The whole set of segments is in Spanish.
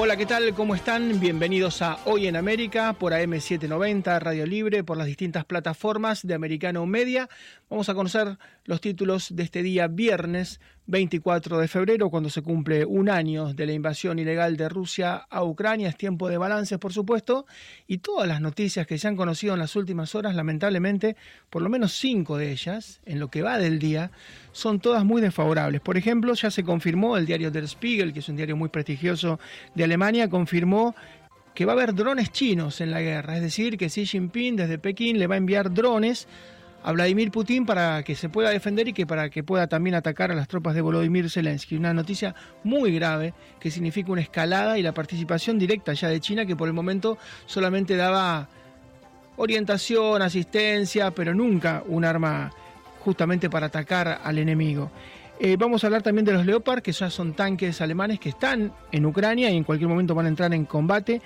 Hola, ¿qué tal? ¿Cómo están? Bienvenidos a Hoy en América por AM790, Radio Libre, por las distintas plataformas de Americano Media. Vamos a conocer los títulos de este día viernes 24 de febrero, cuando se cumple un año de la invasión ilegal de Rusia a Ucrania. Es tiempo de balances, por supuesto, y todas las noticias que se han conocido en las últimas horas, lamentablemente, por lo menos cinco de ellas, en lo que va del día, son todas muy desfavorables. Por ejemplo, ya se confirmó el diario Der Spiegel, que es un diario muy prestigioso de Alemania, confirmó que va a haber drones chinos en la guerra, es decir, que Xi Jinping desde Pekín le va a enviar drones a Vladimir Putin para que se pueda defender y que para que pueda también atacar a las tropas de Volodymyr Zelensky. Una noticia muy grave que significa una escalada y la participación directa ya de China que por el momento solamente daba orientación, asistencia, pero nunca un arma justamente para atacar al enemigo. Eh, vamos a hablar también de los Leopard, que ya son tanques alemanes que están en Ucrania y en cualquier momento van a entrar en combate.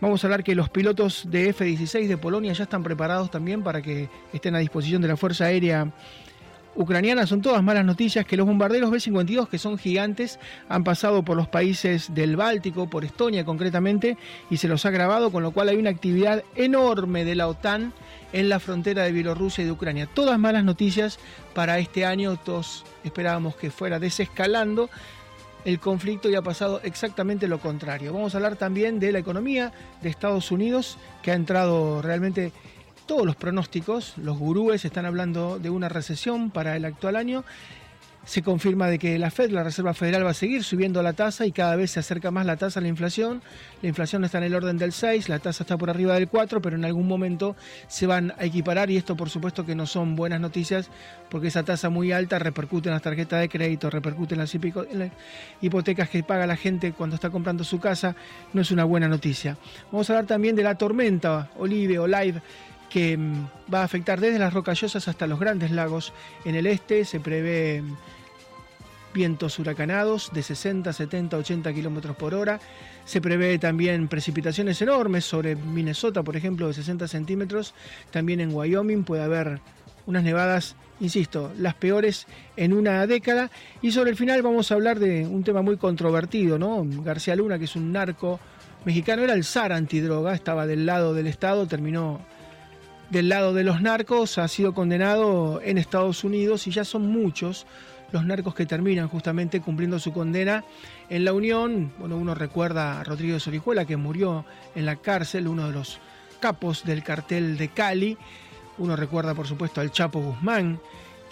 Vamos a hablar que los pilotos de F-16 de Polonia ya están preparados también para que estén a disposición de la Fuerza Aérea ucraniana. Son todas malas noticias que los bombarderos B-52, que son gigantes, han pasado por los países del Báltico, por Estonia concretamente, y se los ha grabado, con lo cual hay una actividad enorme de la OTAN en la frontera de Bielorrusia y de Ucrania. Todas malas noticias para este año, todos esperábamos que fuera desescalando el conflicto y ha pasado exactamente lo contrario. Vamos a hablar también de la economía de Estados Unidos, que ha entrado realmente todos los pronósticos, los gurúes están hablando de una recesión para el actual año se confirma de que la Fed, la Reserva Federal, va a seguir subiendo la tasa y cada vez se acerca más la tasa a la inflación. La inflación está en el orden del 6, la tasa está por arriba del 4, pero en algún momento se van a equiparar y esto por supuesto que no son buenas noticias porque esa tasa muy alta repercute en las tarjetas de crédito, repercute en las, hipotecas que paga la gente cuando está comprando su casa, no es una buena noticia. Vamos a hablar también de la tormenta Olive o Live que mm, va a afectar desde las rocallosas hasta los grandes lagos en el este. Se prevé mm, vientos huracanados de 60, 70, 80 kilómetros por hora. Se prevé también precipitaciones enormes sobre Minnesota, por ejemplo, de 60 centímetros. También en Wyoming puede haber unas nevadas, insisto, las peores en una década. Y sobre el final vamos a hablar de un tema muy controvertido, ¿no? García Luna, que es un narco mexicano, era el zar antidroga, estaba del lado del Estado, terminó del lado de los narcos, ha sido condenado en Estados Unidos y ya son muchos los narcos que terminan justamente cumpliendo su condena en la Unión. Bueno, uno recuerda a Rodrigo Sorijuela, que murió en la cárcel, uno de los capos del cartel de Cali. Uno recuerda, por supuesto, al Chapo Guzmán,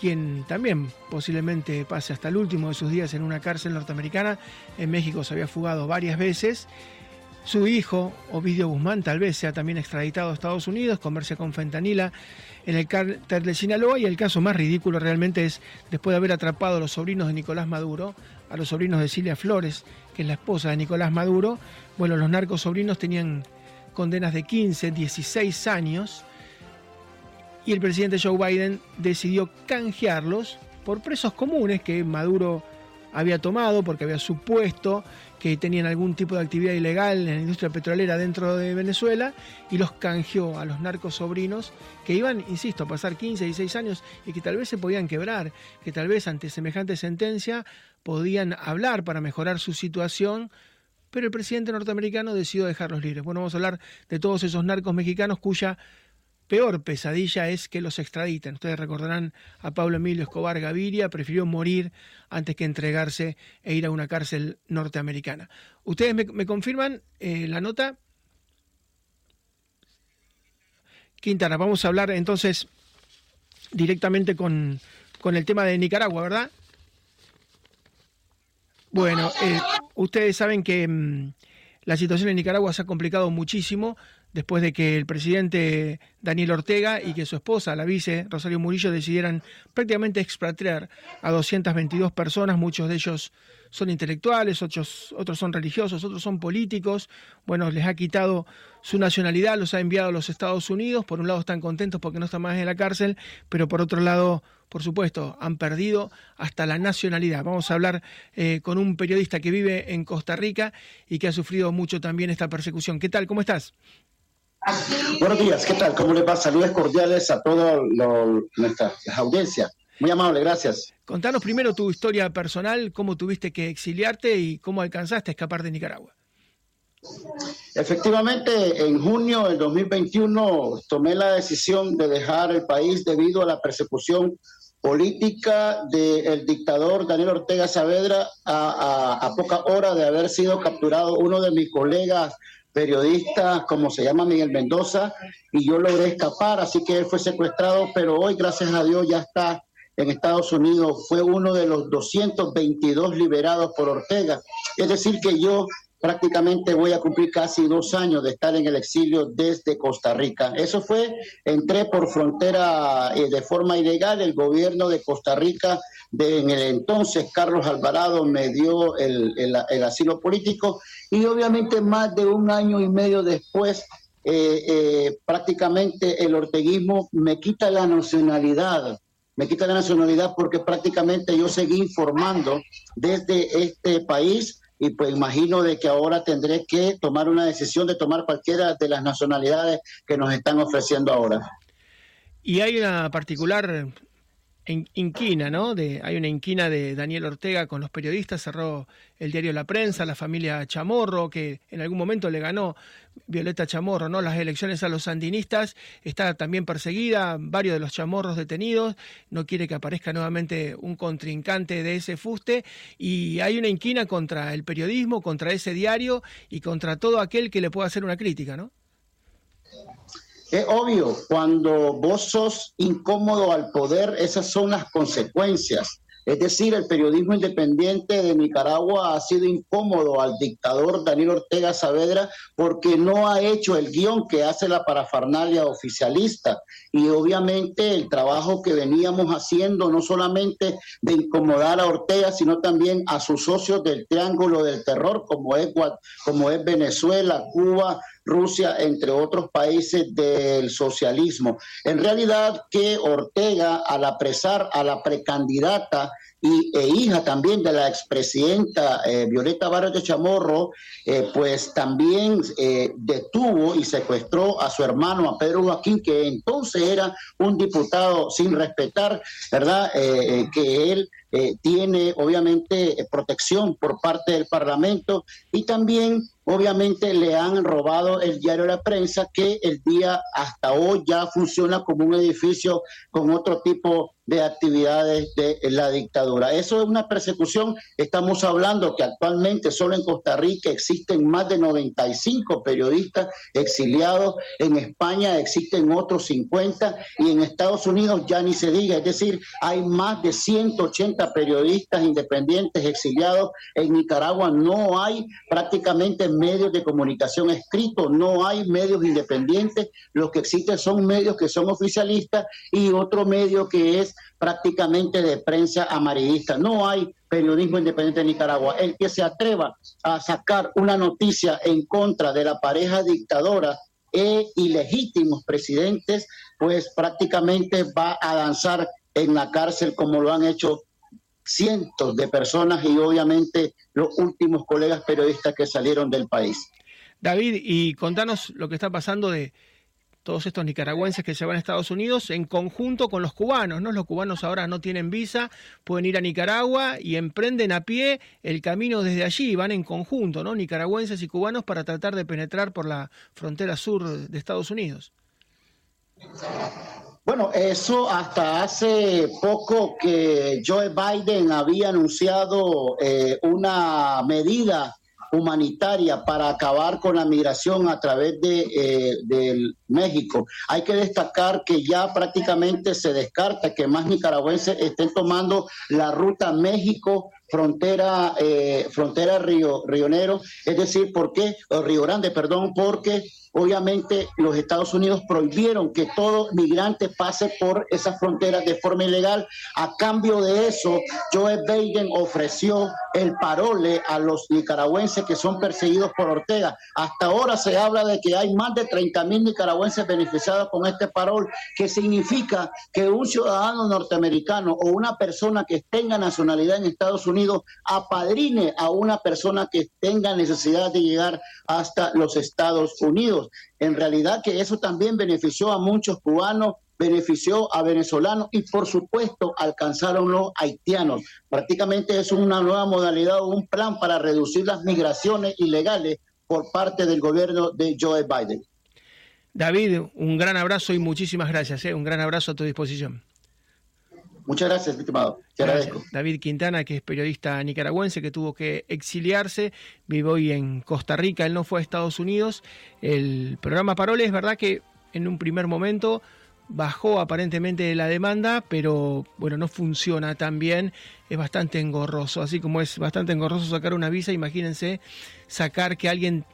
quien también posiblemente pase hasta el último de sus días en una cárcel norteamericana. En México se había fugado varias veces. Su hijo, Ovidio Guzmán, tal vez sea también extraditado a Estados Unidos, comercia con fentanila en el cártel de Sinaloa y el caso más ridículo realmente es después de haber atrapado a los sobrinos de Nicolás Maduro, a los sobrinos de Cilia Flores, que es la esposa de Nicolás Maduro, bueno, los narcos sobrinos tenían condenas de 15, 16 años y el presidente Joe Biden decidió canjearlos por presos comunes que Maduro había tomado porque había supuesto que tenían algún tipo de actividad ilegal en la industria petrolera dentro de Venezuela y los canjeó a los narcos sobrinos que iban, insisto, a pasar 15, 16 años y que tal vez se podían quebrar, que tal vez ante semejante sentencia podían hablar para mejorar su situación pero el presidente norteamericano decidió dejarlos libres. Bueno, vamos a hablar de todos esos narcos mexicanos cuya peor pesadilla es que los extraditen. Ustedes recordarán a Pablo Emilio Escobar Gaviria, prefirió morir antes que entregarse e ir a una cárcel norteamericana. ¿Ustedes me, confirman eh, la nota? Quintana, vamos a hablar entonces directamente con, con el tema de Nicaragua, ¿verdad? Bueno, eh, ustedes saben que mm, la situación en Nicaragua se ha complicado muchísimo después de que el presidente Daniel Ortega y que su esposa, la vice Rosario Murillo, decidieran prácticamente expatriar a 222 personas, muchos de ellos son intelectuales, otros, otros son religiosos, otros son políticos. Bueno, les ha quitado su nacionalidad, los ha enviado a los Estados Unidos. Por un lado están contentos porque no están más en la cárcel, pero por otro lado, por supuesto, han perdido hasta la nacionalidad. Vamos a hablar eh, con un periodista que vive en Costa Rica y que ha sufrido mucho también esta persecución. ¿Qué tal? ¿Cómo estás? Buenos días, ¿qué tal? ¿Cómo le va? Saludos cordiales a toda nuestra audiencia. Muy amable, gracias. Contanos primero tu historia personal, cómo tuviste que exiliarte y cómo alcanzaste a escapar de Nicaragua. Efectivamente, en junio del 2021 tomé la decisión de dejar el país debido a la persecución política del dictador Daniel Ortega Saavedra a, a, poca hora de haber sido capturado uno de mis colegas periodistas, como se llama Miguel Mendoza, y yo logré escapar, así que él fue secuestrado, pero hoy, gracias a Dios, ya está en Estados Unidos. Fue uno de los 222 liberados por Ortega. Es decir, que yo prácticamente voy a cumplir casi dos años de estar en el exilio desde Costa Rica. Eso fue, entré por frontera eh, de forma ilegal, el gobierno de Costa Rica, en el entonces Carlos Alvarado me dio el, el, asilo político y obviamente más de un año y medio después eh, eh, prácticamente el orteguismo me quita la nacionalidad, me quita la nacionalidad porque prácticamente yo seguí informando desde este país y pues imagino de que ahora tendré que tomar una decisión de tomar cualquiera de las nacionalidades que nos están ofreciendo ahora. Y hay una particular inquina, ¿no? De, hay una inquina de Daniel Ortega con los periodistas, cerró el diario La Prensa, la familia Chamorro, que en algún momento le ganó Violeta Chamorro, ¿no? Las elecciones a los sandinistas, está también perseguida, varios de los chamorros detenidos, no quiere que aparezca nuevamente un contrincante de ese fuste, y hay una inquina contra el periodismo, contra ese diario y contra todo aquel que le pueda hacer una crítica, ¿no? Es obvio, cuando vos sos incómodo al poder, esas son las consecuencias. Es decir, el periodismo independiente de Nicaragua ha sido incómodo al dictador Daniel Ortega Saavedra porque no ha hecho el guion que hace la parafernalia oficialista. Y obviamente el trabajo que veníamos haciendo, no solamente de incomodar a Ortega, sino también a sus socios del Triángulo del Terror, como es, como es Venezuela, Cuba, Rusia, entre otros países del socialismo. En realidad que Ortega, al apresar a la precandidata y, e hija también de la expresidenta eh, Violeta Barrio de Chamorro, eh, pues también eh, detuvo y secuestró a su hermano, a Pedro Joaquín, que entonces era un diputado sin respetar, ¿verdad? que él tiene obviamente protección por parte del Parlamento y también obviamente le han robado el diario La Prensa, que el día hasta hoy ya funciona como un edificio con otro tipo de actividades de la dictadura. Eso es una persecución. Estamos hablando que actualmente solo en Costa Rica existen más de 95 periodistas exiliados, en España existen otros 50 y en Estados Unidos ya ni se diga. Es decir, hay más de 180 periodistas independientes exiliados. En Nicaragua no hay prácticamente medios de comunicación escritos, no hay medios independientes. Los que existen son medios que son oficialistas y otro medio que es prácticamente de prensa amarillista. No hay periodismo independiente en Nicaragua. El que se atreva a sacar una noticia en contra de la pareja dictadora e ilegítimos presidentes, pues prácticamente va a danzar en la cárcel como lo han hecho cientos de personas y obviamente los últimos colegas periodistas que salieron del país. David, y contanos lo que está pasando de todos estos nicaragüenses que se van a Estados Unidos en conjunto con los cubanos, ¿no? Los cubanos ahora no tienen visa, pueden ir a Nicaragua y emprenden a pie el camino desde allí, van en conjunto, ¿no? Nicaragüenses y cubanos para tratar de penetrar por la frontera sur de Estados Unidos. Bueno, eso hasta hace poco que Joe Biden había anunciado eh, una medida humanitaria para acabar con la migración a través de, eh, México. Hay que destacar que ya prácticamente se descarta que más nicaragüenses estén tomando la ruta México frontera eh, frontera Río Rionero, es decir, ¿por qué? O Río Grande, perdón, porque Obviamente los Estados Unidos prohibieron que todo migrante pase por esas fronteras de forma ilegal. A cambio de eso, Joe Biden ofreció el parole a los nicaragüenses que son perseguidos por Ortega. Hasta ahora se habla de que hay más de 30 mil nicaragüenses beneficiados con este parol, que significa que un ciudadano norteamericano o una persona que tenga nacionalidad en Estados Unidos apadrine a una persona que tenga necesidad de llegar hasta los Estados Unidos. En realidad que eso también benefició a muchos cubanos, benefició a venezolanos y por supuesto alcanzaron los haitianos. Prácticamente es una nueva modalidad o un plan para reducir las migraciones ilegales por parte del gobierno de Joe Biden. David, un gran abrazo y muchísimas gracias. ¿eh? Un gran abrazo a tu disposición. Muchas gracias, estimado. Te agradezco. David Quintana, que es periodista nicaragüense que tuvo que exiliarse, vive hoy en Costa Rica, él no fue a Estados Unidos. El programa Parole es verdad que en un primer momento bajó aparentemente la demanda, pero bueno, no funciona tan bien, es bastante engorroso, así como es bastante engorroso sacar una visa, imagínense sacar que alguien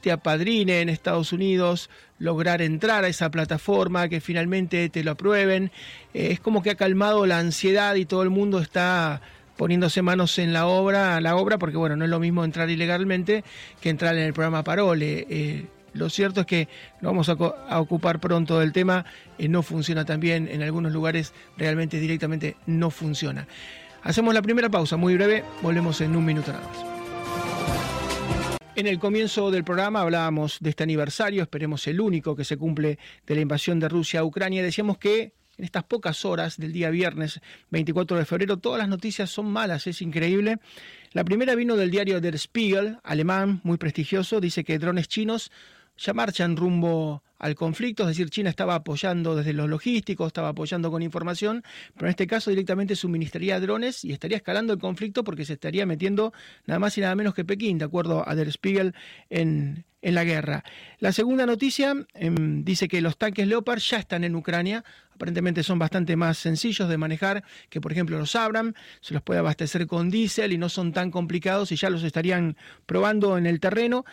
te apadrine en Estados Unidos, lograr entrar a esa plataforma, que finalmente te lo aprueben. Eh, es como que ha calmado la ansiedad y todo el mundo está poniéndose manos en la obra, la obra, porque bueno, no es lo mismo entrar ilegalmente que entrar en el programa Parole. Eh, lo cierto es que nos vamos a, ocupar pronto del tema, eh, no funciona tan bien, en algunos lugares realmente directamente no funciona. Hacemos la primera pausa, muy breve, volvemos en un minuto nada más. En el comienzo del programa hablábamos de este aniversario, esperemos el único que se cumple de la invasión de Rusia a Ucrania. Decíamos que en estas pocas horas del día viernes 24 de febrero todas las noticias son malas, es increíble. La primera vino del diario Der Spiegel, alemán, muy prestigioso, dice que drones chinos ya marchan rumbo al conflicto, es decir, China estaba apoyando desde los logísticos, estaba apoyando con información, pero en este caso directamente suministraría drones y estaría escalando el conflicto porque se estaría metiendo nada más y nada menos que Pekín, de acuerdo a Der Spiegel, en, en la guerra. La segunda noticia em, dice que los tanques Leopard ya están en Ucrania, aparentemente son bastante más sencillos de manejar que por ejemplo los Abram, se los puede abastecer con diésel y no son tan complicados y ya los estarían probando en el terreno.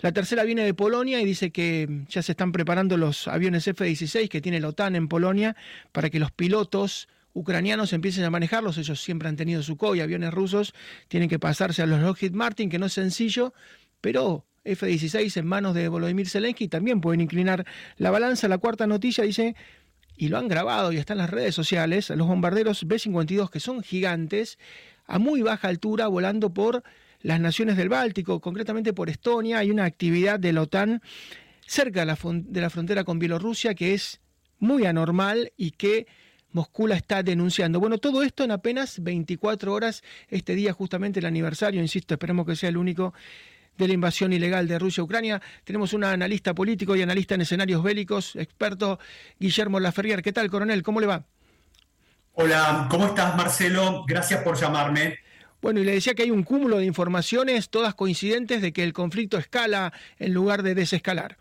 La tercera viene de Polonia y dice que ya se están preparando los aviones F-16 que tiene la OTAN en Polonia para que los pilotos ucranianos empiecen a manejarlos. Ellos siempre han tenido Sukhoi, aviones rusos, tienen que pasarse a los Lockheed Martin, que no es sencillo, pero F-16 en manos de Volodymyr Zelensky también pueden inclinar la balanza. La cuarta noticia dice, y lo han grabado y está en las redes sociales, los bombarderos B-52 que son gigantes, a muy baja altura, volando por las naciones del Báltico, concretamente por Estonia. Hay una actividad de la OTAN cerca de la, frontera con Bielorrusia que es muy anormal y que Moscú la está denunciando. Bueno, todo esto en apenas 24 horas, este día justamente el aniversario, insisto, esperemos que sea el único de la invasión ilegal de Rusia a Ucrania. Tenemos un analista político y analista en escenarios bélicos, experto Guillermo Laferrier. ¿Qué tal, coronel? ¿Cómo le va? Hola, ¿cómo estás, Marcelo? Gracias por llamarme. Bueno, y le decía que hay un cúmulo de informaciones, todas coincidentes, de que el conflicto escala en lugar de desescalar.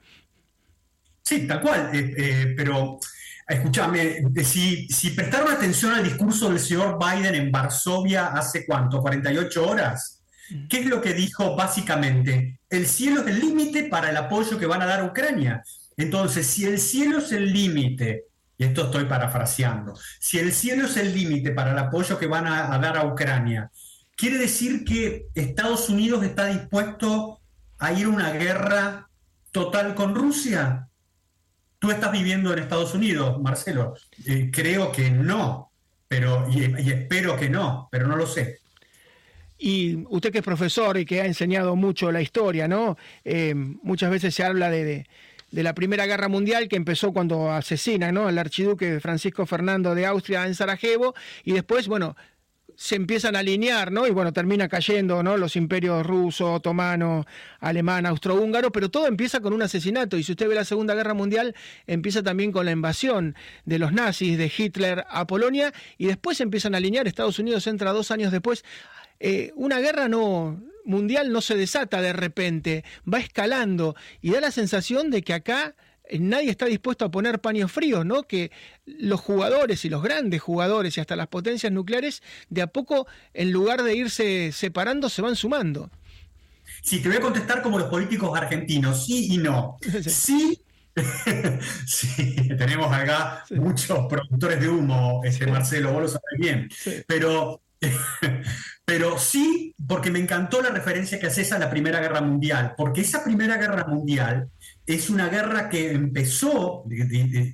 Sí, tal cual, eh, eh, pero escúchame, si, si prestaron atención al discurso del señor Biden en Varsovia hace cuánto, 48 horas, ¿Qué es lo que dijo básicamente? El cielo es el límite para el apoyo que van a dar a Ucrania. Entonces, si el cielo es el límite, y esto estoy parafraseando, si el cielo es el límite para el apoyo que van a, dar a Ucrania, quiere decir que Estados Unidos está dispuesto a ir a una guerra total con Rusia. Tú estás viviendo en Estados Unidos, Marcelo. Eh, creo que no, pero y espero que no, pero no lo sé. Y usted que es profesor y que ha enseñado mucho la historia, ¿no? Eh, muchas veces se habla de, la Primera Guerra Mundial que empezó cuando asesinan ¿no? al archiduque Francisco Fernando de Austria en Sarajevo y después, bueno, se empiezan a alinear, ¿no? Y bueno, termina cayendo, ¿no? Los imperios ruso, otomano, alemán, austrohúngaro, pero todo empieza con un asesinato. Y si usted ve la Segunda Guerra Mundial, empieza también con la invasión de los nazis, de Hitler a Polonia, y después empiezan a alinear. Estados Unidos entra dos años después. Eh, una guerra no mundial no se desata de repente, va escalando y da la sensación de que acá eh, nadie está dispuesto a poner paños fríos, ¿no? Que los jugadores y los grandes jugadores y hasta las potencias nucleares de a poco, en lugar de irse separando, se van sumando. Sí, te voy a contestar como los políticos argentinos, sí y no. Sí, sí, tenemos acá muchos productores de humo, ese Marcelo, vos lo sabés bien. Pero Pero sí, porque me encantó la referencia que haces a la Primera Guerra Mundial, porque esa Primera Guerra Mundial es una guerra que empezó,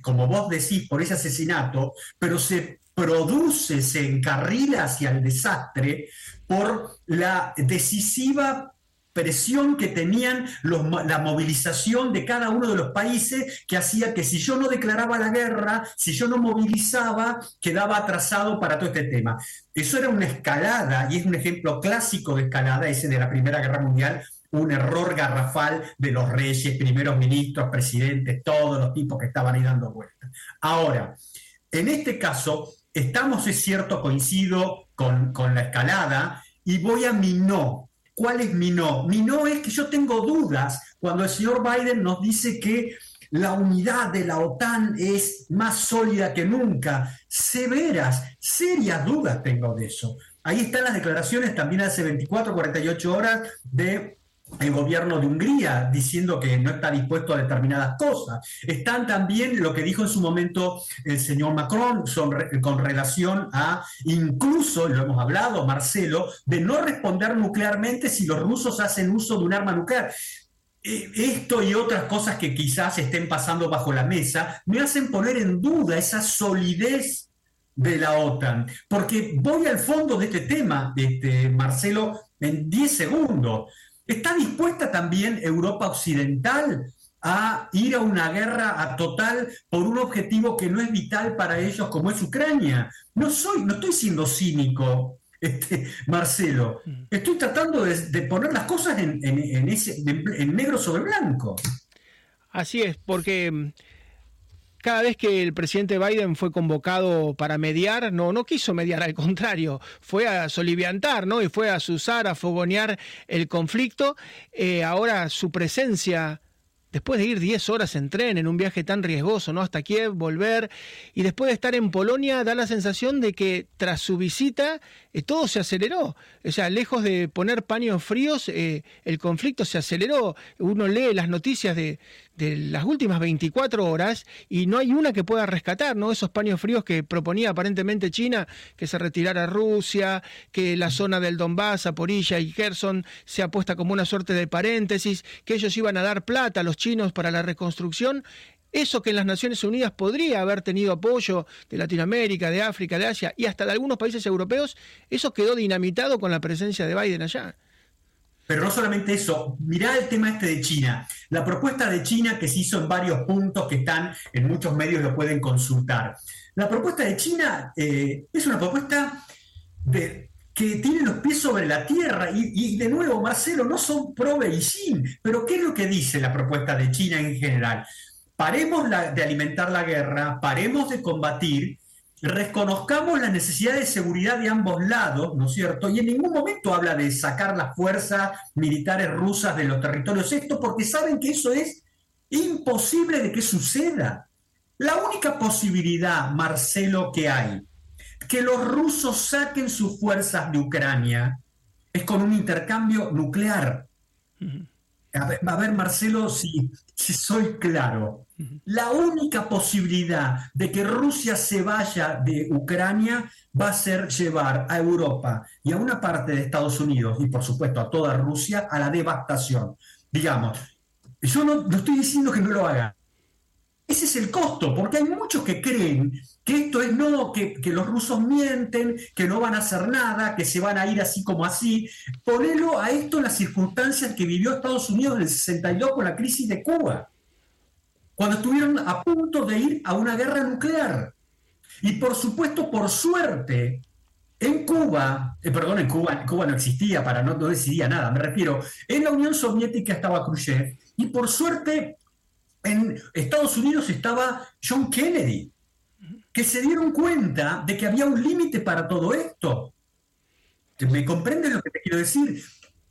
como vos decís, por ese asesinato, pero se produce, se encarrila hacia el desastre por la decisiva presión que tenían la movilización de cada uno de los países que hacía que si yo no declaraba la guerra, si yo no movilizaba, quedaba atrasado para todo este tema. Eso era una escalada y es un ejemplo clásico de escalada, ese de la Primera Guerra Mundial, un error garrafal de los reyes, primeros ministros, presidentes, todos los tipos que estaban ahí dando vueltas. Ahora, en este caso, estamos, es cierto, coincido con, con la escalada y voy a mi no. ¿Cuál es mi no? Mi no es que yo tengo dudas cuando el señor Biden nos dice que la unidad de la OTAN es más sólida que nunca. Severas, serias dudas tengo de eso. Ahí están las declaraciones también hace 24, 48 horas de el gobierno de Hungría diciendo que no está dispuesto a determinadas cosas. Están también lo que dijo en su momento el señor Macron con relación a, incluso, lo hemos hablado, Marcelo, de no responder nuclearmente si los rusos hacen uso de un arma nuclear. Eh, esto y otras cosas que quizás estén pasando bajo la mesa me hacen poner en duda esa solidez de la OTAN. Porque voy al fondo de este tema, este, Marcelo, en 10 segundos. ¿Está dispuesta también Europa Occidental a ir a una guerra a total por un objetivo que no es vital para ellos como es Ucrania? No soy, no estoy siendo cínico, este, Marcelo. Mm. Estoy tratando de, poner las cosas en, en, negro sobre blanco. Así es, porque mm, cada vez que el presidente Biden fue convocado para mediar, no, no quiso mediar, al contrario, fue a soliviantar, ¿no? Y fue a susar, a fogonear el conflicto. Eh, ahora su presencia después de ir 10 horas en tren en un viaje tan riesgoso, ¿no? Hasta Kiev, volver, y después de estar en Polonia, da la sensación de que tras su visita eh, todo se aceleró. O sea, lejos de poner paños fríos, eh, el conflicto se aceleró. Uno lee las noticias de, de las últimas 24 horas y no hay una que pueda rescatar, ¿no? Esos paños fríos que proponía aparentemente China, que se retirara Rusia, que la zona del Donbass, Zaporilla y Kherson sea puesta como una suerte de paréntesis, que ellos iban a dar plata a los chinos para la reconstrucción. Eso que en las Naciones Unidas podría haber tenido apoyo de Latinoamérica, de África, de Asia y hasta de algunos países europeos, eso quedó dinamitado con la presencia de Biden allá. Pero no solamente eso, mirá el tema este de China. La propuesta de China que se hizo en varios puntos que están en muchos medios lo pueden consultar. La propuesta de China eh, es una propuesta de, que tiene los pies sobre la tierra y, de nuevo, Marcelo, no son pro Beijing, pero ¿qué es lo que dice la propuesta de China en general? Paremos de alimentar la guerra, paremos de combatir reconozcamos la necesidad de seguridad de ambos lados, ¿no es cierto? Y en ningún momento habla de sacar las fuerzas militares rusas de los territorios esto porque saben que eso es imposible de que suceda. La única posibilidad, Marcelo, que hay, que los rusos saquen sus fuerzas de Ucrania, es con un intercambio nuclear. A ver, Marcelo, si, si soy claro. La única posibilidad de que Rusia se vaya de Ucrania va a ser llevar a Europa y a una parte de Estados Unidos y por supuesto a toda Rusia a la devastación. Digamos, yo no, estoy diciendo que no lo haga. Ese es el costo, porque hay muchos que creen que esto es no, que, que, los rusos mienten, que no van a hacer nada, que se van a ir así como así. Ponelo a esto en las circunstancias que vivió Estados Unidos en el 62 con la crisis de Cuba cuando estuvieron a punto de ir a una guerra nuclear. Y por supuesto, por suerte, en Cuba, eh, perdón, en Cuba, Cuba no existía, para no, no decidía nada, me refiero, en la Unión Soviética estaba Khrushchev y por suerte en Estados Unidos estaba John Kennedy, que se dieron cuenta de que había un límite para todo esto. ¿Me comprendes lo que te quiero decir?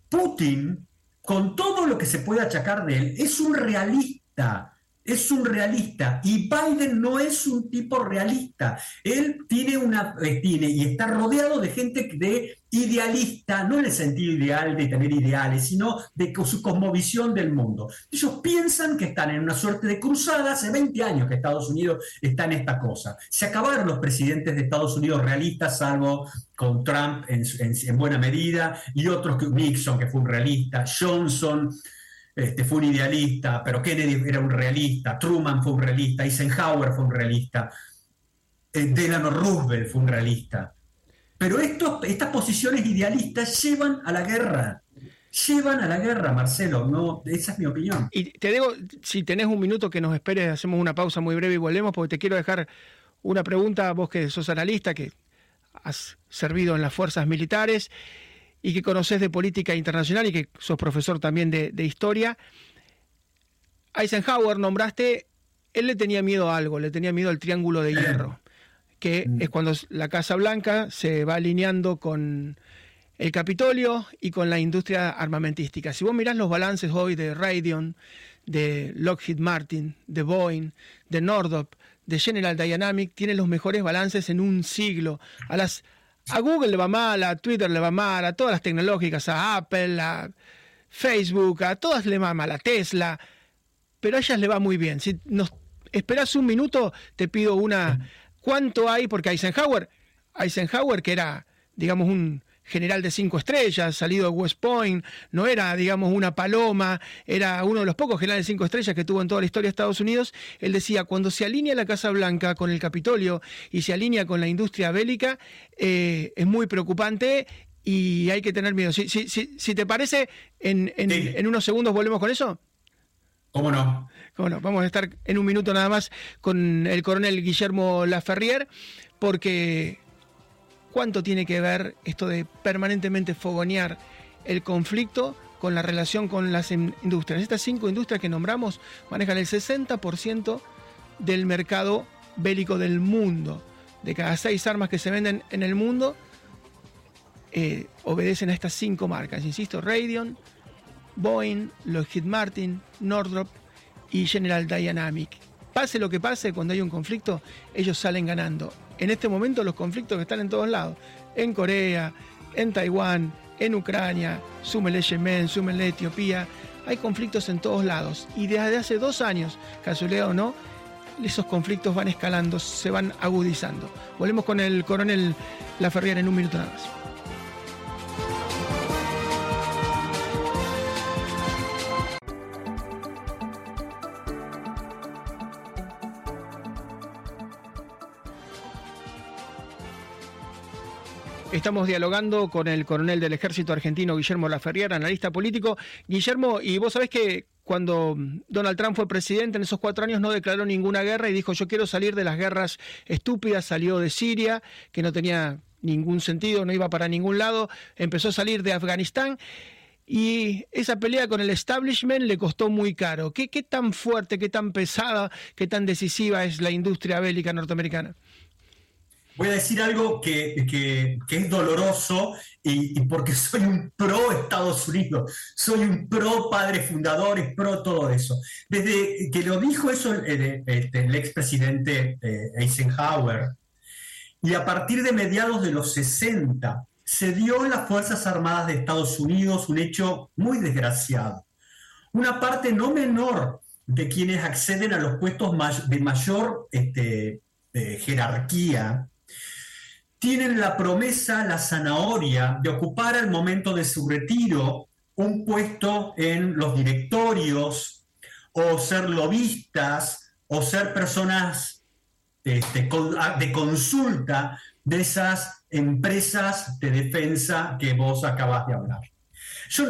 Putin, con todo lo que se puede achacar de él, es un realista es un realista y Biden no es un tipo realista. Él tiene una eh, tiene y está rodeado de gente de idealista, no en el sentido ideal de tener ideales, sino de su cosmovisión del mundo. Ellos piensan que están en una suerte de cruzada, hace 20 años que Estados Unidos está en esta cosa. Se acabaron los presidentes de Estados Unidos realistas, salvo con Trump en, en buena medida, y otros, Nixon, que fue un realista, Johnson, este, fue un idealista, pero Kennedy era un realista, Truman fue un realista, Eisenhower fue un realista, eh, Delano Roosevelt fue un realista. Pero estas posiciones idealistas llevan a la guerra. Llevan a la guerra, Marcelo. No, esa es mi opinión. Y te digo, si tenés un minuto que nos esperes, hacemos una pausa muy breve y volvemos, porque te quiero dejar una pregunta, vos que sos analista, que has servido en las fuerzas militares y que conoces de política internacional y que sos profesor también de, historia. Eisenhower nombraste, él le tenía miedo a algo, le tenía miedo al triángulo de hierro, que mm. es cuando la Casa Blanca se va alineando con el Capitolio y con la industria armamentística. Si vos mirás los balances hoy de Raytheon, de Lockheed Martin, de Boeing, de Northrop, de General Dynamics, tienen los mejores balances en un siglo. A las a Google le va mal, a Twitter le va mal, a todas las tecnológicas, a Apple, a Facebook, a todas le va mal, a Tesla, pero a ellas le va muy bien. Si nos esperas un minuto, te pido una. ¿Cuánto hay? Porque Eisenhower, Eisenhower, que era, digamos, un general de cinco estrellas, salido de West Point, no era, digamos, una paloma, era uno de los pocos generales de cinco estrellas que tuvo en toda la historia de Estados Unidos. Él decía, cuando se alinea la Casa Blanca con el Capitolio y se alinea con la industria bélica, eh, es muy preocupante y hay que tener miedo. Si, si, si, te parece, en, en, unos segundos volvemos con eso. ¿Cómo no? ¿Cómo no? Vamos a estar en un minuto nada más con el coronel Guillermo Laferrier, porque cuánto tiene que ver esto de permanentemente fogonear el conflicto con la relación con las industrias. Estas cinco industrias que nombramos manejan el 60% del mercado bélico del mundo. De cada seis armas que se venden en el mundo, eh, obedecen a estas cinco marcas. Insisto, Raytheon, Boeing, Lockheed Martin, Northrop y General Dynamics. Pase lo que pase, cuando hay un conflicto, ellos salen ganando en este momento los conflictos que están en todos lados, en Corea, en Taiwán, en Ucrania, súmele Yemen, súmele Etiopía, hay conflictos en todos lados. Y desde hace dos años, casualidad o no, esos conflictos van escalando, se van agudizando. Volvemos con el coronel Laferriere en un minuto nada más. Estamos dialogando con el coronel del ejército argentino Guillermo Laferriera, analista político. Guillermo, y vos sabés que cuando Donald Trump fue presidente en esos cuatro años no declaró ninguna guerra y dijo yo quiero salir de las guerras estúpidas, salió de Siria, que no tenía ningún sentido, no iba para ningún lado, empezó a salir de Afganistán. Y esa pelea con el establishment le costó muy caro. ¿Qué, qué tan fuerte, qué tan pesada, qué tan decisiva es la industria bélica norteamericana? Voy a decir algo que, es doloroso y, porque soy un pro Estados Unidos, soy un pro padre fundador, y pro todo eso. Desde que lo dijo eso el, este, el expresidente eh, Eisenhower, y a partir de mediados de los 60, se dio en las Fuerzas Armadas de Estados Unidos un hecho muy desgraciado. Una parte no menor de quienes acceden a los puestos de mayor este, eh, jerarquía tienen la promesa, la zanahoria, de ocupar al momento de su retiro un puesto en los directorios o ser lobistas o ser personas este, de consulta de esas empresas de defensa que vos acabas de hablar.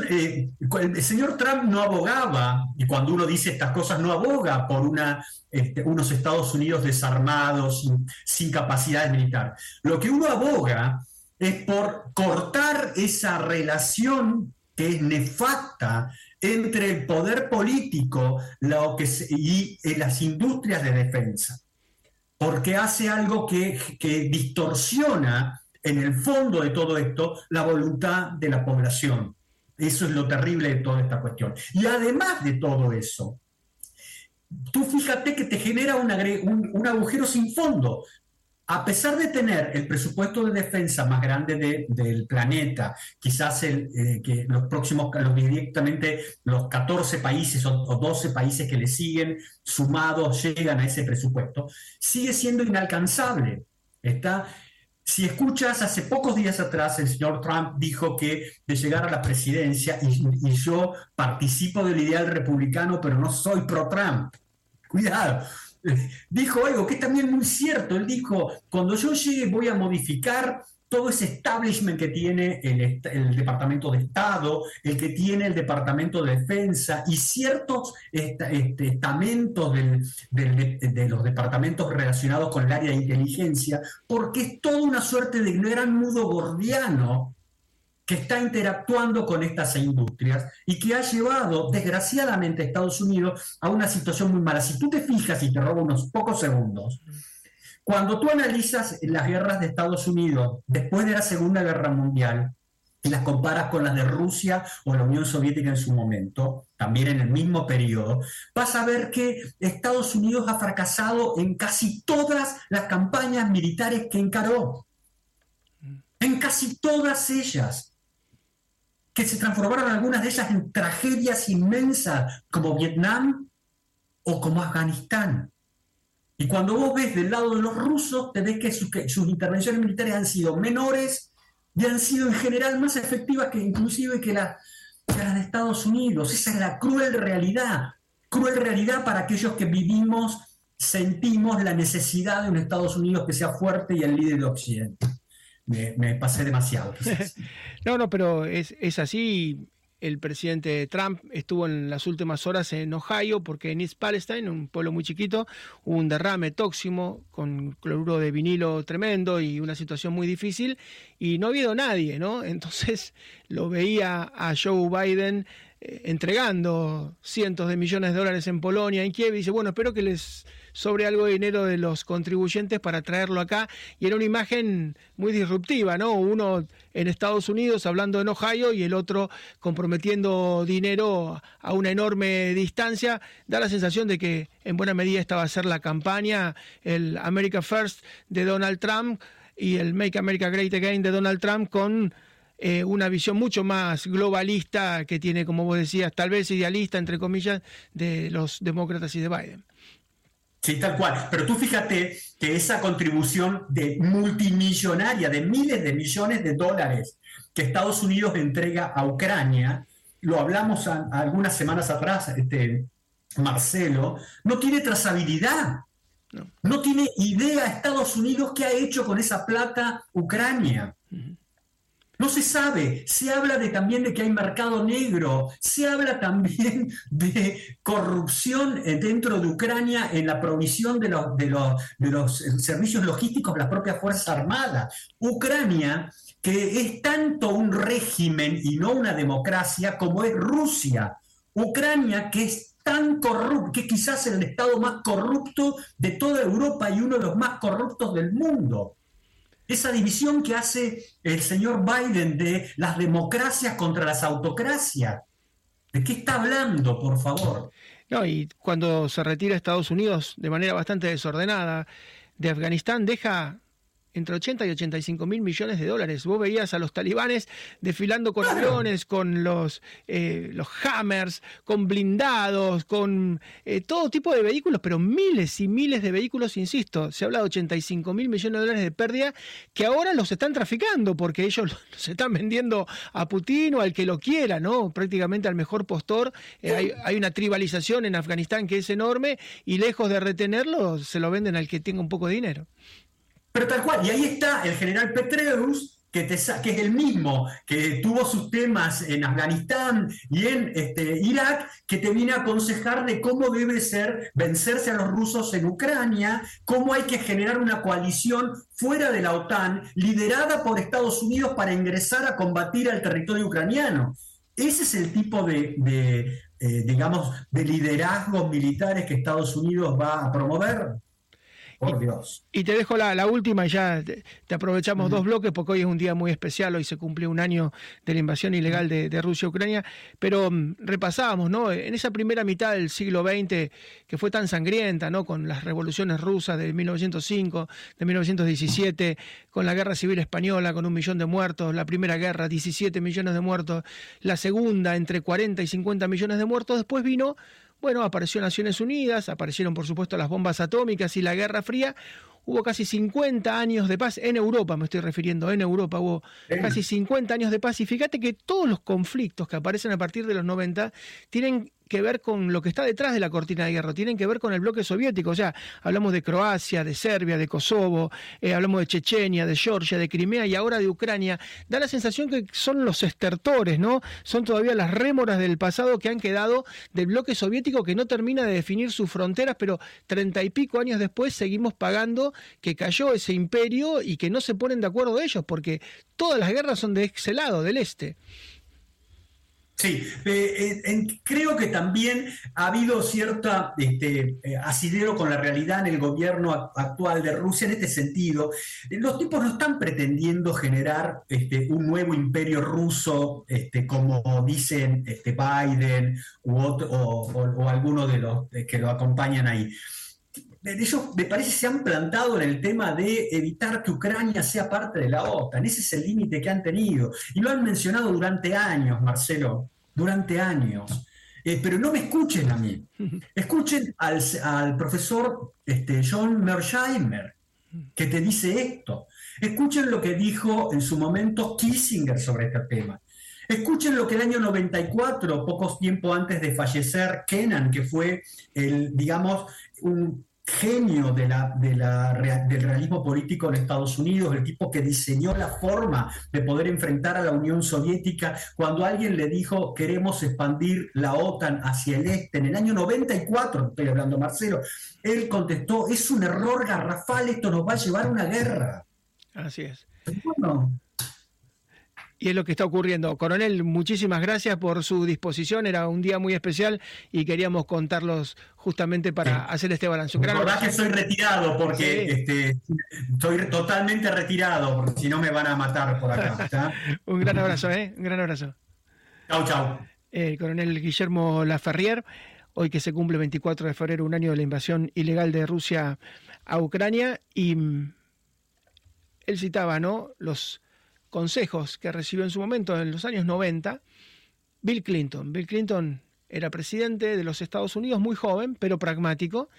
Eh, el señor Trump no abogaba, y cuando uno dice estas cosas, no aboga por una, este, unos Estados Unidos desarmados, sin, capacidad militar. Lo que uno aboga es por cortar esa relación que es nefasta entre el poder político y eh, las industrias de defensa, porque hace algo que, que distorsiona en el fondo de todo esto la voluntad de la población. Eso es lo terrible de toda esta cuestión. Y además de todo eso, tú fíjate que te genera un, agujero sin fondo. A pesar de tener el presupuesto de defensa más grande del planeta, quizás el, eh, que los próximos, los directamente los 14 países o, o 12 países que le siguen sumados llegan a ese presupuesto, sigue siendo inalcanzable. Está, si escuchas, hace pocos días atrás el señor Trump dijo que de llegar a la presidencia, y, yo participo del ideal republicano, pero no soy pro-Trump. Cuidado. Dijo algo que es también muy cierto. Él dijo, cuando yo llegue voy a modificar todo ese establishment que tiene el, Departamento de Estado, el que tiene el Departamento de Defensa y ciertos estamentos de, los departamentos relacionados con el área de inteligencia, porque es toda una suerte de gran nudo gordiano que está interactuando con estas industrias y que ha llevado, desgraciadamente, a Estados Unidos a una situación muy mala. Si tú te fijas y te robo unos pocos segundos, cuando tú analizas las guerras de Estados Unidos después de la Segunda Guerra Mundial, y las comparas con las de Rusia o la Unión Soviética en su momento, también en el mismo periodo, vas a ver que Estados Unidos ha fracasado en casi todas las campañas militares que encaró. En casi todas ellas. Que se transformaron algunas de ellas en tragedias inmensas, como Vietnam o como Afganistán. Y cuando vos ves del lado de los rusos, te ves que, sus intervenciones militares han sido menores y han sido en general más efectivas que inclusive que, las de Estados Unidos. Esa es la cruel realidad. Cruel realidad para aquellos que vivimos, sentimos la necesidad de un Estados Unidos que sea fuerte y el líder de Occidente. Me, pasé demasiado. no, no, pero es, es así el presidente Trump estuvo en las últimas horas en Ohio porque en East Palestine, un pueblo muy chiquito, hubo un derrame tóxico con cloruro de vinilo tremendo y una situación muy difícil y no ha habido nadie, ¿no? Entonces lo veía a Joe Biden eh, entregando cientos de millones de dólares en Polonia, en Kiev, y dice, bueno, espero que les sobre algo de dinero de los contribuyentes para traerlo acá. Y era una imagen muy disruptiva, ¿no? Uno en Estados Unidos hablando en Ohio y el otro comprometiendo dinero a una enorme distancia. Da la sensación de que en buena medida esta va a ser la campaña, el America First de Donald Trump y el Make America Great Again de Donald Trump con eh, una visión mucho más globalista que tiene, como vos decías, tal vez idealista, entre comillas, de los demócratas y de Biden. Sí, tal cual. Pero tú fíjate que esa contribución de multimillonaria, de miles de millones de dólares que Estados Unidos entrega a Ucrania, lo hablamos algunas semanas atrás, este, Marcelo, no tiene trazabilidad. No. tiene idea Estados Unidos qué ha hecho con esa plata Ucrania. No se sabe, se habla de, también de que hay mercado negro, se habla también de corrupción dentro de Ucrania en la provisión de los, de los, de los servicios logísticos de las propias Fuerzas Armadas. Ucrania, que es tanto un régimen y no una democracia como es Rusia. Ucrania, que es tan corrupto, que quizás es el estado más corrupto de toda Europa y uno de los más corruptos del mundo esa división que hace el señor Biden de las democracias contra las autocracias. ¿De qué está hablando, por favor? No, y cuando se retira Estados Unidos de manera bastante desordenada de Afganistán, deja entre 80 y 85 mil millones de dólares. Vos veías a los talibanes desfilando con aviones, con los, eh, los hammers, con blindados, con eh, todo tipo de vehículos, pero miles y miles de vehículos, insisto, se habla de 85 mil millones de dólares de pérdida que ahora los están traficando porque ellos los están vendiendo a Putin o al que lo quiera, ¿no? Prácticamente al mejor postor. Eh, hay, hay una tribalización en Afganistán que es enorme y lejos de retenerlo, se lo venden al que tenga un poco de dinero. Pero tal cual, y ahí está el general Petreus, que, que, es el mismo que tuvo sus temas en Afganistán y en este, Irak, que te viene a aconsejar de cómo debe ser vencerse a los rusos en Ucrania, cómo hay que generar una coalición fuera de la OTAN, liderada por Estados Unidos para ingresar a combatir al territorio ucraniano. Ese es el tipo de, eh, digamos, de liderazgos militares que Estados Unidos va a promover. Por Dios. Y te dejo la, última y ya te, aprovechamos dos bloques porque hoy es un día muy especial, hoy se cumple un año de la invasión ilegal de, Rusia a Ucrania, pero mm, repasábamos, ¿no? En esa primera mitad del siglo XX que fue tan sangrienta, ¿no? Con las revoluciones rusas de 1905, de 1917, con la guerra civil española, con un millón de muertos, la primera guerra, 17 millones de muertos, la segunda, entre 40 y 50 millones de muertos, después vino bueno, apareció Naciones Unidas, aparecieron por supuesto las bombas atómicas y la Guerra Fría. Hubo casi 50 años de paz en Europa, me estoy refiriendo, en Europa hubo casi 50 años de paz y fíjate que todos los conflictos que aparecen a partir de los 90 tienen que ver con lo que está detrás de la cortina de guerra, tienen que ver con el bloque soviético. O sea, hablamos de Croacia, de Serbia, de Kosovo, eh, hablamos de Chechenia, de Georgia, de Crimea y ahora de Ucrania. Da la sensación que son los estertores, ¿no? Son todavía las rémoras del pasado que han quedado del bloque soviético que no termina de definir sus fronteras, pero treinta y pico años después seguimos pagando que cayó ese imperio y que no se ponen de acuerdo ellos, porque todas las guerras son de ese lado, del este. Sí, eh, eh, creo que también ha habido cierta este, eh, asidero con la realidad en el gobierno actual de Rusia en este sentido. Los tipos no están pretendiendo generar este, un nuevo imperio ruso, este, como dicen Biden u otro, o, algunos de los que lo acompañan ahí ellos me parece se han plantado en el tema de evitar que Ucrania sea parte de la OTAN. Ese es el límite que han tenido. Y lo han mencionado durante años, Marcelo, durante años. Eh, pero no me escuchen a mí. Escuchen al, profesor este, John Mersheimer, que te dice esto. Escuchen lo que dijo en su momento Kissinger sobre este tema. Escuchen lo que el año 94, pocos tiempo antes de fallecer, Kennan, que fue el, digamos, un genio de la, del realismo político en Estados Unidos, el tipo que diseñó la forma de poder enfrentar a la Unión Soviética, cuando alguien le dijo queremos expandir la OTAN hacia el este, en el año 94, estoy hablando Marcelo, él contestó, es un error garrafal, esto nos va a llevar a una guerra. Así es. Bueno, y es lo que está ocurriendo. Coronel, muchísimas gracias por su disposición. Era un día muy especial y queríamos contarlos justamente para hacer este balance. La verdad que soy retirado porque este, estoy totalmente retirado, porque si no me van a matar por acá. un gran abrazo, ¿eh? Un gran abrazo. Chau, chau. El coronel Guillermo Laferrier, hoy que se cumple 24 de febrero, un año de la invasión ilegal de Rusia a Ucrania, y mm, él citaba, ¿no? Los consejos que recibió en su momento, en los años 90, Bill Clinton. Bill Clinton era presidente de los Estados Unidos, muy joven, pero pragmático,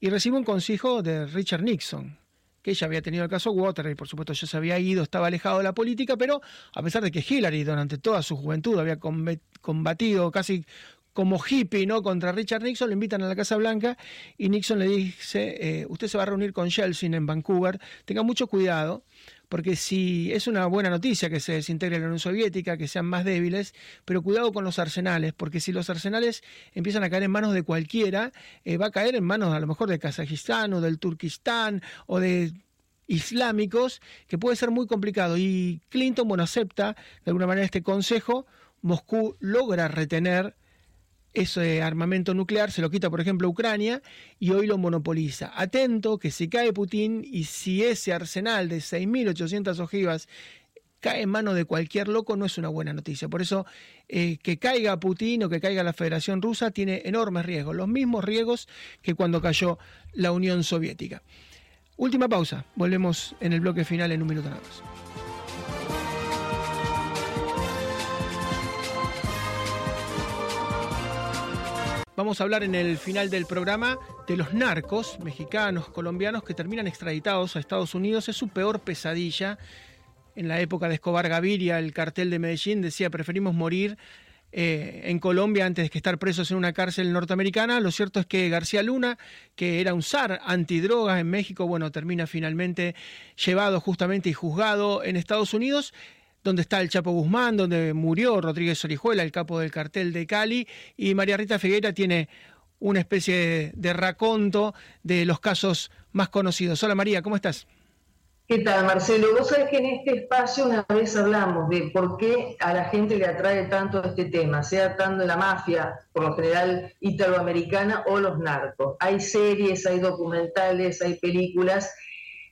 y recibió un consejo de Richard Nixon, que ya había tenido el caso Watergate, por supuesto ya se había ido, estaba alejado de la política, pero a pesar de que Hillary durante toda su juventud había combatido casi como hippie ¿no? contra Richard Nixon, le invitan a la Casa Blanca y Nixon le dice, eh, usted se va a reunir con Yeltsin en Vancouver, tenga mucho cuidado, porque si es una buena noticia que se desintegre la Unión Soviética, que sean más débiles, pero cuidado con los arsenales, porque si los arsenales empiezan a caer en manos de cualquiera, eh, va a caer en manos a lo mejor de Kazajistán o del Turquistán o de islámicos, que puede ser muy complicado. Y Clinton, bueno, acepta de alguna manera este consejo, Moscú logra retener ese armamento nuclear se lo quita, por ejemplo, Ucrania y hoy lo monopoliza. Atento que si cae Putin y si ese arsenal de 6.800 ojivas cae en manos de cualquier loco no es una buena noticia. Por eso eh, que caiga Putin o que caiga la Federación Rusa tiene enormes riesgos, los mismos riesgos que cuando cayó la Unión Soviética. Última pausa, volvemos en el bloque final en un minuto nada más. Vamos a hablar en el final del programa de los narcos mexicanos, colombianos que terminan extraditados a Estados Unidos. Es su peor pesadilla. En la época de Escobar Gaviria, el cartel de Medellín decía preferimos morir eh, en Colombia antes que estar presos en una cárcel norteamericana. Lo cierto es que García Luna, que era un zar antidrogas en México, bueno, termina finalmente llevado justamente y juzgado en Estados Unidos donde está el Chapo Guzmán, donde murió Rodríguez Orijuela, el capo del cartel de Cali, y María Rita Figueira tiene una especie de raconto de los casos más conocidos. Hola María, ¿cómo estás? ¿Qué tal, Marcelo? Vos sabés que en este espacio una vez hablamos de por qué a la gente le atrae tanto este tema, sea tanto la mafia, por lo general italoamericana, o los narcos. Hay series, hay documentales, hay películas,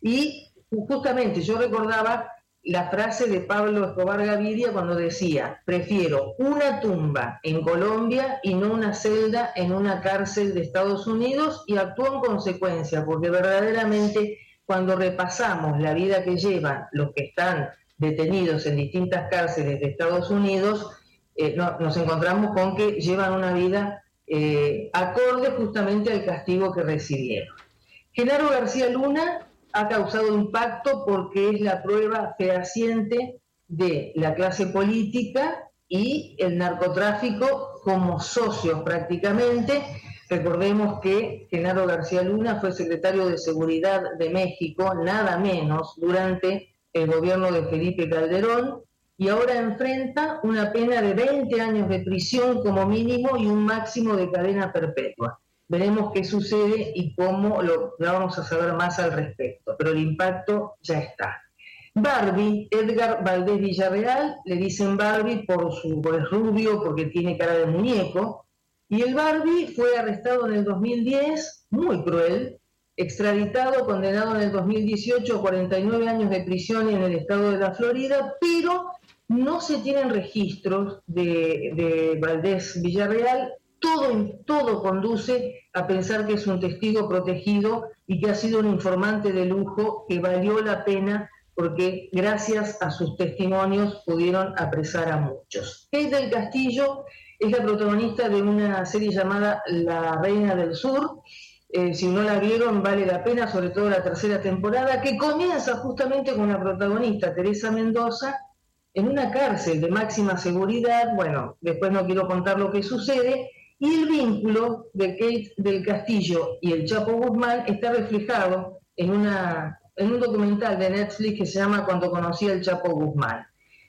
y justamente yo recordaba la frase de Pablo Escobar Gaviria cuando decía, prefiero una tumba en Colombia y no una celda en una cárcel de Estados Unidos y actuó en consecuencia, porque verdaderamente cuando repasamos la vida que llevan los que están detenidos en distintas cárceles de Estados Unidos, eh, nos encontramos con que llevan una vida eh, acorde justamente al castigo que recibieron. Genaro García Luna ha causado impacto porque es la prueba fehaciente de la clase política y el narcotráfico como socios prácticamente. Recordemos que Genaro García Luna fue secretario de Seguridad de México, nada menos, durante el gobierno de Felipe Calderón, y ahora enfrenta una pena de 20 años de prisión como mínimo y un máximo de cadena perpetua. Veremos qué sucede y cómo lo, vamos a saber más al respecto, pero el impacto ya está. Barbie, Edgar Valdés Villarreal, le dicen Barbie por su rubio, porque tiene cara de muñeco, y el Barbie fue arrestado en el 2010, muy cruel, extraditado, condenado en el 2018 a 49 años de prisión en el estado de la Florida, pero no se tienen registros de, de Valdés Villarreal. Todo, todo conduce a pensar que es un testigo protegido y que ha sido un informante de lujo que valió la pena porque gracias a sus testimonios pudieron apresar a muchos. Kate del Castillo es la protagonista de una serie llamada La Reina del Sur, eh, si no la vieron, vale la pena, sobre todo la tercera temporada, que comienza justamente con la protagonista, Teresa Mendoza, en una cárcel de máxima seguridad. Bueno, después no quiero contar lo que sucede. Y el vínculo de Kate del Castillo y el Chapo Guzmán está reflejado en, una, en un documental de Netflix que se llama Cuando conocí al Chapo Guzmán.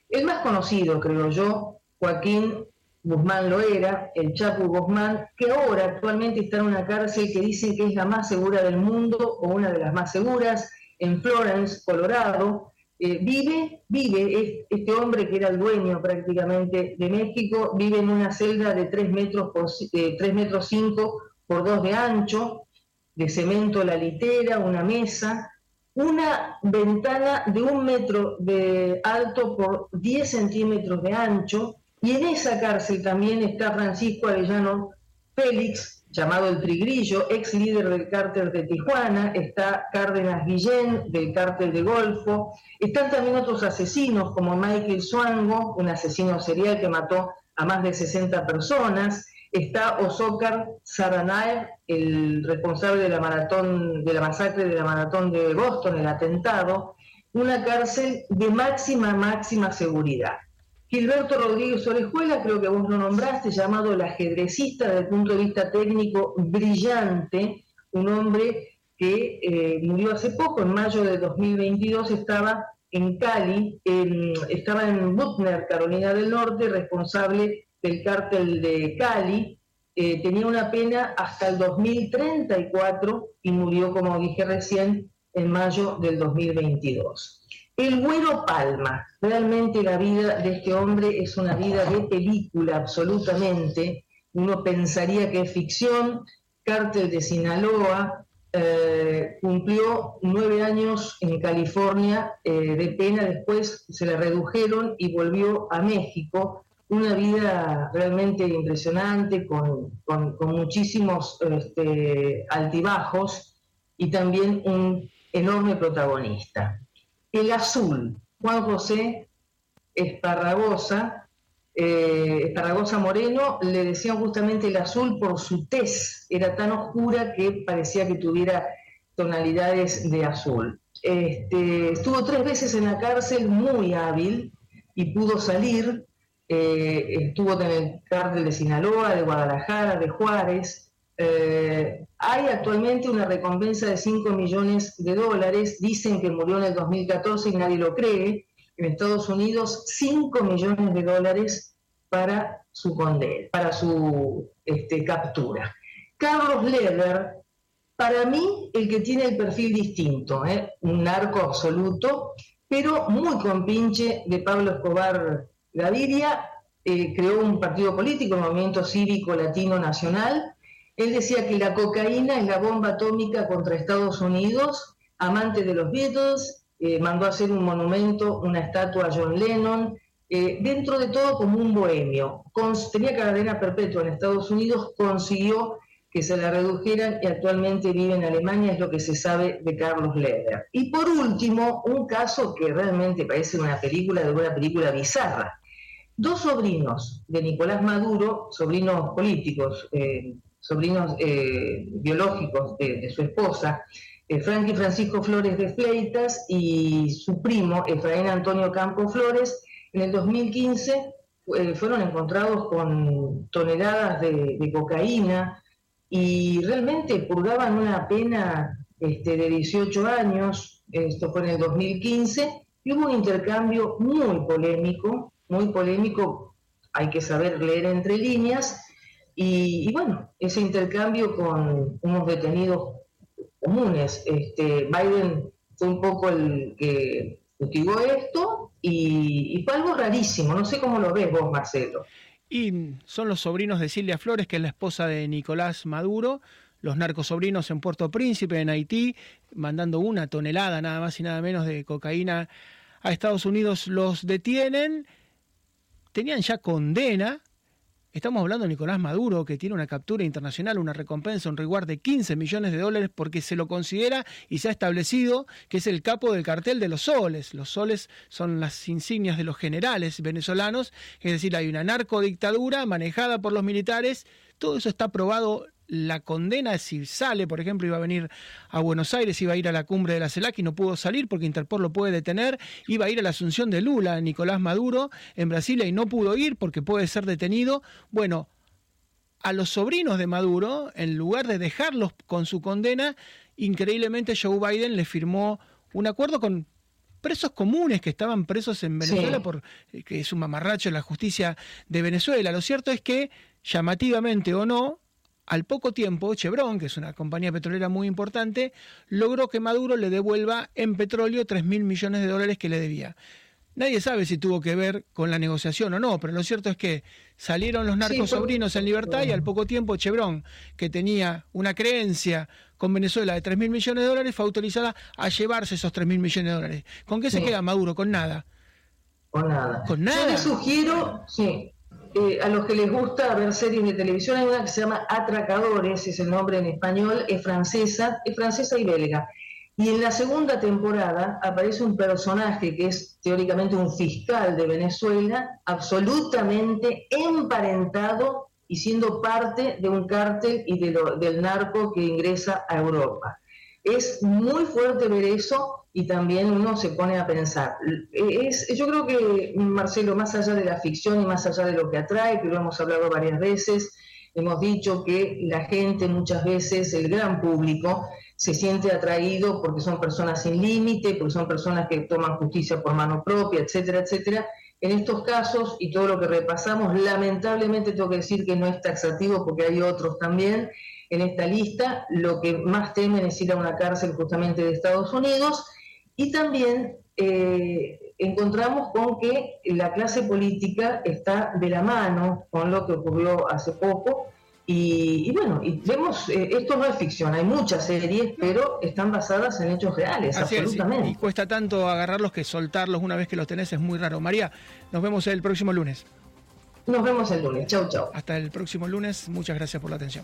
El más conocido, creo yo, Joaquín Guzmán lo era, el Chapo Guzmán, que ahora actualmente está en una cárcel que dicen que es la más segura del mundo o una de las más seguras, en Florence, Colorado. Eh, vive, vive, este hombre que era el dueño prácticamente de México, vive en una celda de 3 metros, por, 3 metros 5 por 2 de ancho, de cemento la litera, una mesa, una ventana de un metro de alto por 10 centímetros de ancho, y en esa cárcel también está Francisco Arellano Félix, llamado el Trigrillo, ex líder del cártel de Tijuana, está Cárdenas Guillén del cártel de Golfo, están también otros asesinos como Michael Suango, un asesino serial que mató a más de 60 personas, está Osócar Saranaev, el responsable de la maratón, de la masacre de la maratón de Boston, el atentado, una cárcel de máxima, máxima seguridad. Gilberto Rodríguez Orejuela, creo que vos lo nombraste, llamado el ajedrecista desde el punto de vista técnico brillante, un hombre que eh, murió hace poco, en mayo de 2022, estaba en Cali, estaba en Butner, Carolina del Norte, responsable del cártel de Cali, eh, tenía una pena hasta el 2034 y murió, como dije recién, en mayo del 2022. El Güero Palma, realmente la vida de este hombre es una vida de película, absolutamente. Uno pensaría que es ficción. Cártel de Sinaloa eh, cumplió nueve años en California eh, de pena, después se le redujeron y volvió a México. Una vida realmente impresionante, con, muchísimos este, altibajos y también un enorme protagonista. El azul, Juan José Esparragosa, eh, Esparragosa Moreno, le decían justamente el azul por su tez, era tan oscura que parecía que tuviera tonalidades de azul. Este, estuvo tres veces en la cárcel, muy hábil, y pudo salir. Eh, estuvo en el cártel de Sinaloa, de Guadalajara, de Juárez, eh, hay actualmente una recompensa de 5 millones de dólares, dicen que murió en el 2014 y nadie lo cree, en Estados Unidos 5 millones de dólares para su condena, para su este, captura. Carlos Leder, para mí el que tiene el perfil distinto, ¿eh? un narco absoluto, pero muy compinche de Pablo Escobar Gaviria, eh, creó un partido político, el Movimiento Cívico Latino Nacional, él decía que la cocaína es la bomba atómica contra Estados Unidos, amante de los Beatles, eh, mandó a hacer un monumento, una estatua a John Lennon, eh, dentro de todo como un bohemio. tenía cadena perpetua en Estados Unidos, consiguió que se la redujeran y actualmente vive en Alemania, es lo que se sabe de Carlos Leder. Y por último, un caso que realmente parece una película de una película bizarra. Dos sobrinos de Nicolás Maduro, sobrinos políticos, eh, sobrinos eh, biológicos de, su esposa, eh, Frankie Francisco Flores de Fleitas y su primo, Efraín Antonio Campo Flores, en el 2015 eh, fueron encontrados con toneladas de, cocaína y realmente purgaban una pena este, de 18 años, esto fue en el 2015, y hubo un intercambio muy polémico, muy polémico, hay que saber leer entre líneas, y, bueno, ese intercambio con unos detenidos comunes. Este, Biden fue un poco el que cultivó esto y, y fue algo rarísimo. No sé cómo lo ves vos, Marcelo. Y son los sobrinos de Silvia Flores, que es la esposa de Nicolás Maduro, los narcosobrinos en Puerto Príncipe, en Haití, mandando una tonelada nada más y nada menos de cocaína a Estados Unidos, los detienen, tenían ya condena. Estamos hablando de Nicolás Maduro, que tiene una captura internacional, una recompensa, un reward de 15 millones de dólares porque se lo considera y se ha establecido que es el capo del cartel de los soles. Los soles son las insignias de los generales venezolanos, es decir, hay una narcodictadura manejada por los militares. Todo eso está probado la condena si sale, por ejemplo, iba a venir a Buenos Aires, iba a ir a la cumbre de la CELAC y no pudo salir porque Interpol lo puede detener, iba a ir a la asunción de Lula, Nicolás Maduro, en Brasilia y no pudo ir porque puede ser detenido. Bueno, a los sobrinos de Maduro, en lugar de dejarlos con su condena, increíblemente Joe Biden le firmó un acuerdo con presos comunes que estaban presos en Venezuela por eh, que es un mamarracho en la justicia de Venezuela. Lo cierto es que llamativamente o no, al poco tiempo, Chevron, que es una compañía petrolera muy importante, logró que Maduro le devuelva en petróleo 3 mil millones de dólares que le debía. Nadie sabe si tuvo que ver con la negociación o no, pero lo cierto es que salieron los narcos sobrinos en libertad y al poco tiempo Chevron, que tenía una creencia con Venezuela de 3 mil millones de dólares, fue autorizada a llevarse esos 3 mil millones de dólares. ¿Con qué se queda Maduro? Con nada. Con nada. Con nada. Yo le sugiero, sí, eh, a los que les gusta ver series de televisión, hay una que se llama Atracadores, es el nombre en español, es francesa, es francesa y belga. Y en la segunda temporada aparece un personaje que es teóricamente un fiscal de Venezuela, absolutamente emparentado y siendo parte de un cártel y del narco que ingresa a Europa. Es muy fuerte ver eso y también uno se pone a pensar. Es, yo creo que, Marcelo, más allá de la ficción y más allá de lo que atrae, que lo hemos hablado varias veces, hemos dicho que la gente muchas veces, el gran público, se siente atraído porque son personas sin límite, porque son personas que toman justicia por mano propia, etcétera, etcétera. En estos casos y todo lo que repasamos, lamentablemente tengo que decir que no es taxativo porque hay otros también en esta lista, lo que más temen es ir a una cárcel justamente de Estados Unidos y también eh, encontramos con que la clase política está de la mano con lo que ocurrió hace poco. Y, bueno, y vemos, eh, esto no es ficción, hay muchas series, pero están basadas en hechos reales, absolutamente. y cuesta tanto agarrarlos que soltarlos una vez que los tenés es muy raro. María, nos vemos el próximo lunes. Nos vemos el lunes. Chau, chau. Hasta el próximo lunes. Muchas gracias por la atención.